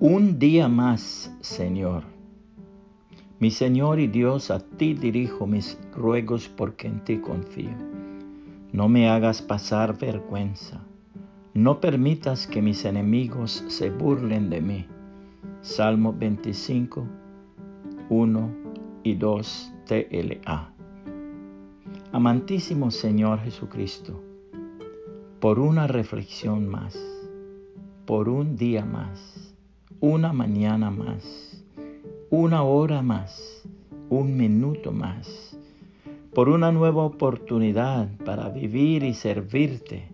Un día más, Señor. Mi Señor y Dios, a ti dirijo mis ruegos porque en ti confío. No me hagas pasar vergüenza. No permitas que mis enemigos se burlen de mí. Salmo 25, 1 y 2 TLA. Amantísimo Señor Jesucristo, por una reflexión más, por un día más una mañana más, una hora más, un minuto más, por una nueva oportunidad para vivir y servirte,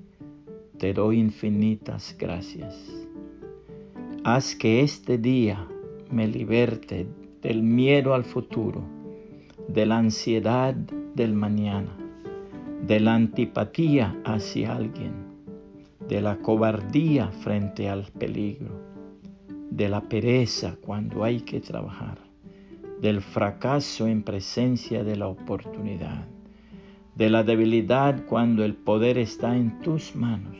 te doy infinitas gracias. Haz que este día me liberte del miedo al futuro, de la ansiedad del mañana, de la antipatía hacia alguien, de la cobardía frente al peligro de la pereza cuando hay que trabajar, del fracaso en presencia de la oportunidad, de la debilidad cuando el poder está en tus manos.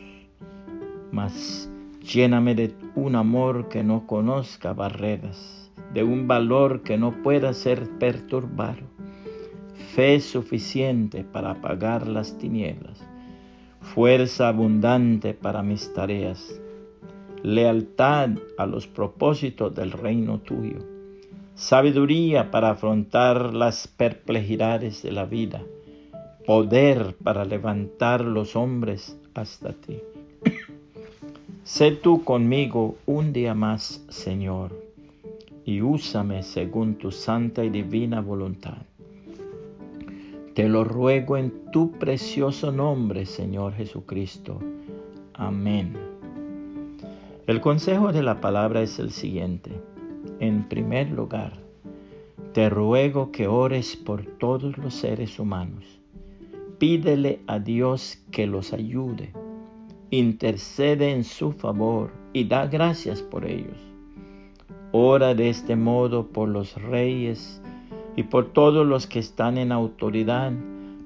Mas lléname de un amor que no conozca barreras, de un valor que no pueda ser perturbado, fe suficiente para apagar las tinieblas, fuerza abundante para mis tareas, lealtad a los propósitos del reino tuyo, sabiduría para afrontar las perplejidades de la vida, poder para levantar los hombres hasta ti. sé tú conmigo un día más, Señor, y úsame según tu santa y divina voluntad. Te lo ruego en tu precioso nombre, Señor Jesucristo. Amén. El consejo de la palabra es el siguiente. En primer lugar, te ruego que ores por todos los seres humanos. Pídele a Dios que los ayude. Intercede en su favor y da gracias por ellos. Ora de este modo por los reyes y por todos los que están en autoridad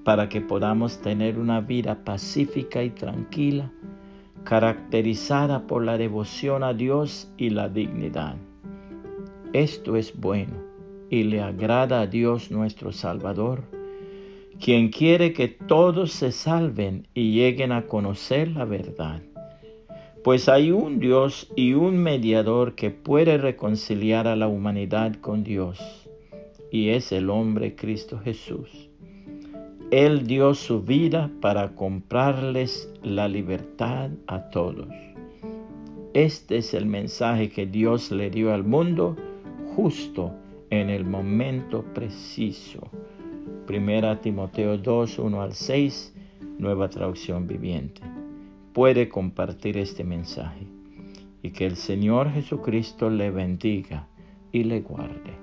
para que podamos tener una vida pacífica y tranquila caracterizada por la devoción a Dios y la dignidad. Esto es bueno y le agrada a Dios nuestro Salvador, quien quiere que todos se salven y lleguen a conocer la verdad. Pues hay un Dios y un mediador que puede reconciliar a la humanidad con Dios, y es el hombre Cristo Jesús él dio su vida para comprarles la libertad a todos. Este es el mensaje que Dios le dio al mundo justo en el momento preciso. Primera Timoteo 2, 1 al 6, nueva traducción viviente. Puede compartir este mensaje y que el Señor Jesucristo le bendiga y le guarde.